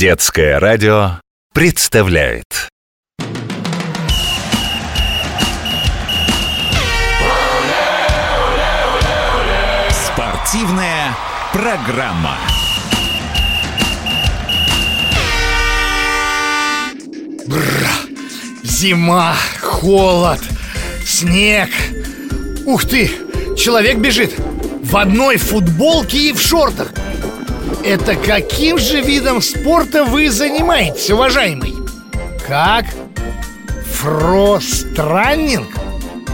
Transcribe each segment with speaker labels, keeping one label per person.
Speaker 1: Детское радио представляет Спортивная программа.
Speaker 2: Зима, холод, снег. Ух ты, человек бежит в одной футболке и в шортах. Это каким же видом спорта вы занимаетесь, уважаемый? Как? Фространнинг?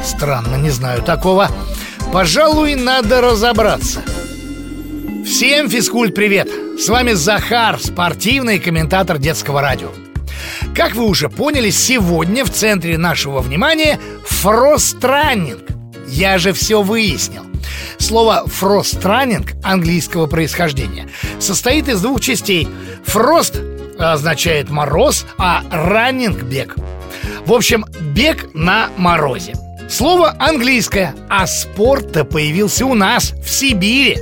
Speaker 2: Странно, не знаю такого. Пожалуй, надо разобраться. Всем физкульт привет! С вами Захар, спортивный комментатор детского радио. Как вы уже поняли, сегодня в центре нашего внимания фространнинг. Я же все выяснил. Слово «фространнинг» английского происхождения состоит из двух частей. «Фрост» означает «мороз», а «раннинг» — «бег». В общем, бег на морозе. Слово английское, а спорт-то появился у нас, в Сибири.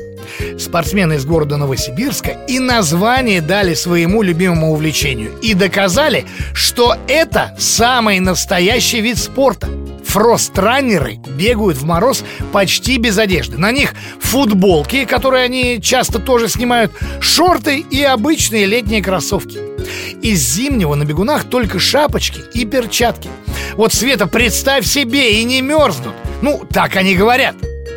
Speaker 2: Спортсмены из города Новосибирска и название дали своему любимому увлечению и доказали, что это самый настоящий вид спорта. Фространнеры бегают в мороз почти без одежды. На них футболки, которые они часто тоже снимают, шорты и обычные летние кроссовки. Из зимнего на бегунах только шапочки и перчатки. Вот, Света, представь себе, и не мерзнут. Ну, так они говорят.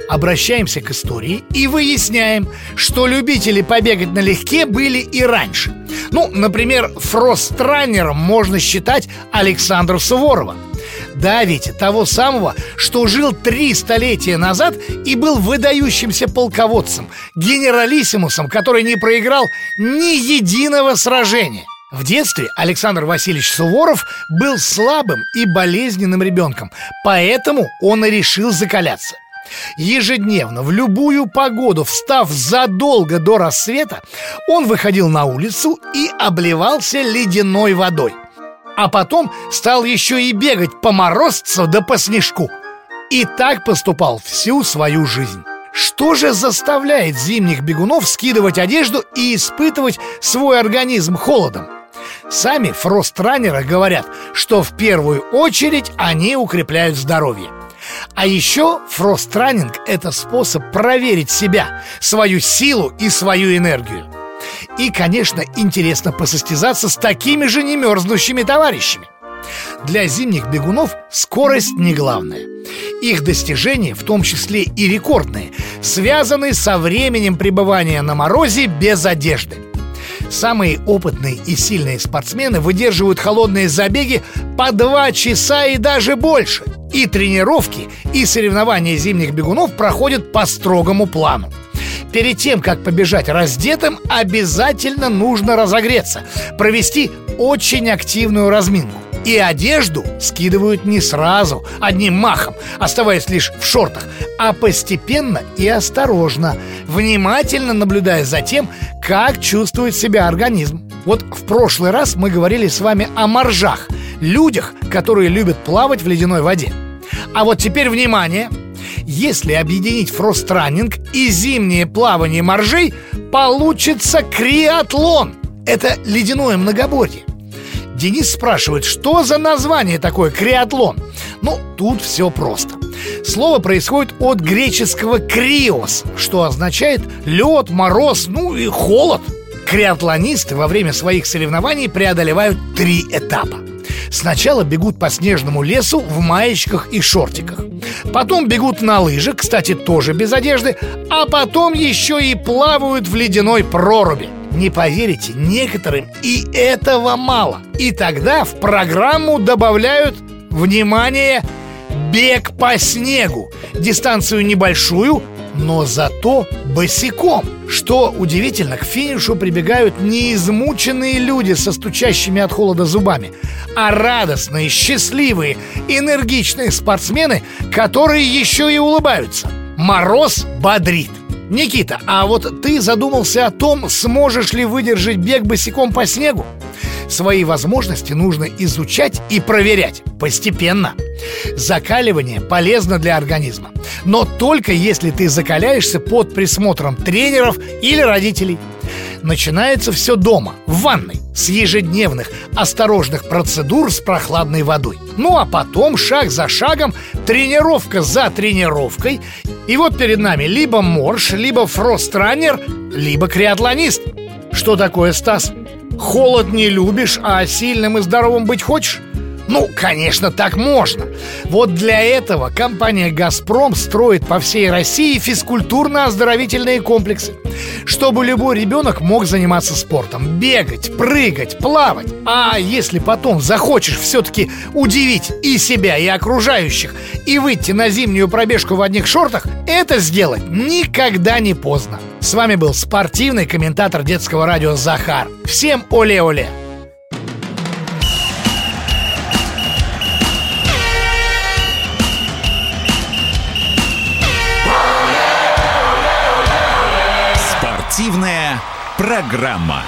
Speaker 2: Обращаемся к истории и выясняем, что любители побегать налегке были и раньше. Ну, например, фространером можно считать Александра Суворова. Да, ведь того самого, что жил три столетия назад и был выдающимся полководцем, генералиссимусом, который не проиграл ни единого сражения. В детстве Александр Васильевич Суворов был слабым и болезненным ребенком, поэтому он и решил закаляться. Ежедневно, в любую погоду, встав задолго до рассвета, он выходил на улицу и обливался ледяной водой. А потом стал еще и бегать по морозцу да по снежку. И так поступал всю свою жизнь. Что же заставляет зимних бегунов скидывать одежду и испытывать свой организм холодом? Сами фространеры говорят, что в первую очередь они укрепляют здоровье. А еще фространинг – это способ проверить себя, свою силу и свою энергию. И, конечно, интересно посостязаться с такими же немерзнущими товарищами. Для зимних бегунов скорость не главное. Их достижения, в том числе и рекордные, связаны со временем пребывания на морозе без одежды. Самые опытные и сильные спортсмены выдерживают холодные забеги по два часа и даже больше. И тренировки, и соревнования зимних бегунов проходят по строгому плану. Перед тем, как побежать раздетым, обязательно нужно разогреться, провести очень активную разминку. И одежду скидывают не сразу, одним махом, оставаясь лишь в шортах, а постепенно и осторожно, внимательно наблюдая за тем, как чувствует себя организм. Вот в прошлый раз мы говорили с вами о моржах, людях, которые любят плавать в ледяной воде. А вот теперь внимание! Если объединить фространинг и зимнее плавание моржей, получится криатлон. Это ледяное многоборье. Денис спрашивает, что за название такое криатлон? Ну, тут все просто. Слово происходит от греческого «криос», что означает лед, мороз, ну и холод. Криатлонисты во время своих соревнований преодолевают три этапа. Сначала бегут по снежному лесу в маечках и шортиках. Потом бегут на лыжах, кстати, тоже без одежды, а потом еще и плавают в ледяной проруби. Не поверите, некоторым и этого мало. И тогда в программу добавляют, внимание, бег по снегу. Дистанцию небольшую, но зато босиком. Что удивительно, к финишу прибегают не измученные люди со стучащими от холода зубами, а радостные, счастливые, энергичные спортсмены, которые еще и улыбаются. Мороз бодрит. Никита, а вот ты задумался о том, сможешь ли выдержать бег босиком по снегу? Свои возможности нужно изучать и проверять постепенно. Закаливание полезно для организма, но только если ты закаляешься под присмотром тренеров или родителей. Начинается все дома, в ванной, с ежедневных осторожных процедур с прохладной водой. Ну а потом, шаг за шагом, тренировка за тренировкой. И вот перед нами либо морж, либо фространер, либо криатлонист. Что такое, Стас? Холод не любишь, а сильным и здоровым быть хочешь? Ну, конечно, так можно. Вот для этого компания «Газпром» строит по всей России физкультурно-оздоровительные комплексы чтобы любой ребенок мог заниматься спортом Бегать, прыгать, плавать А если потом захочешь все-таки удивить и себя, и окружающих И выйти на зимнюю пробежку в одних шортах Это сделать никогда не поздно С вами был спортивный комментатор детского радио Захар Всем оле-оле!
Speaker 1: Спортивная программа.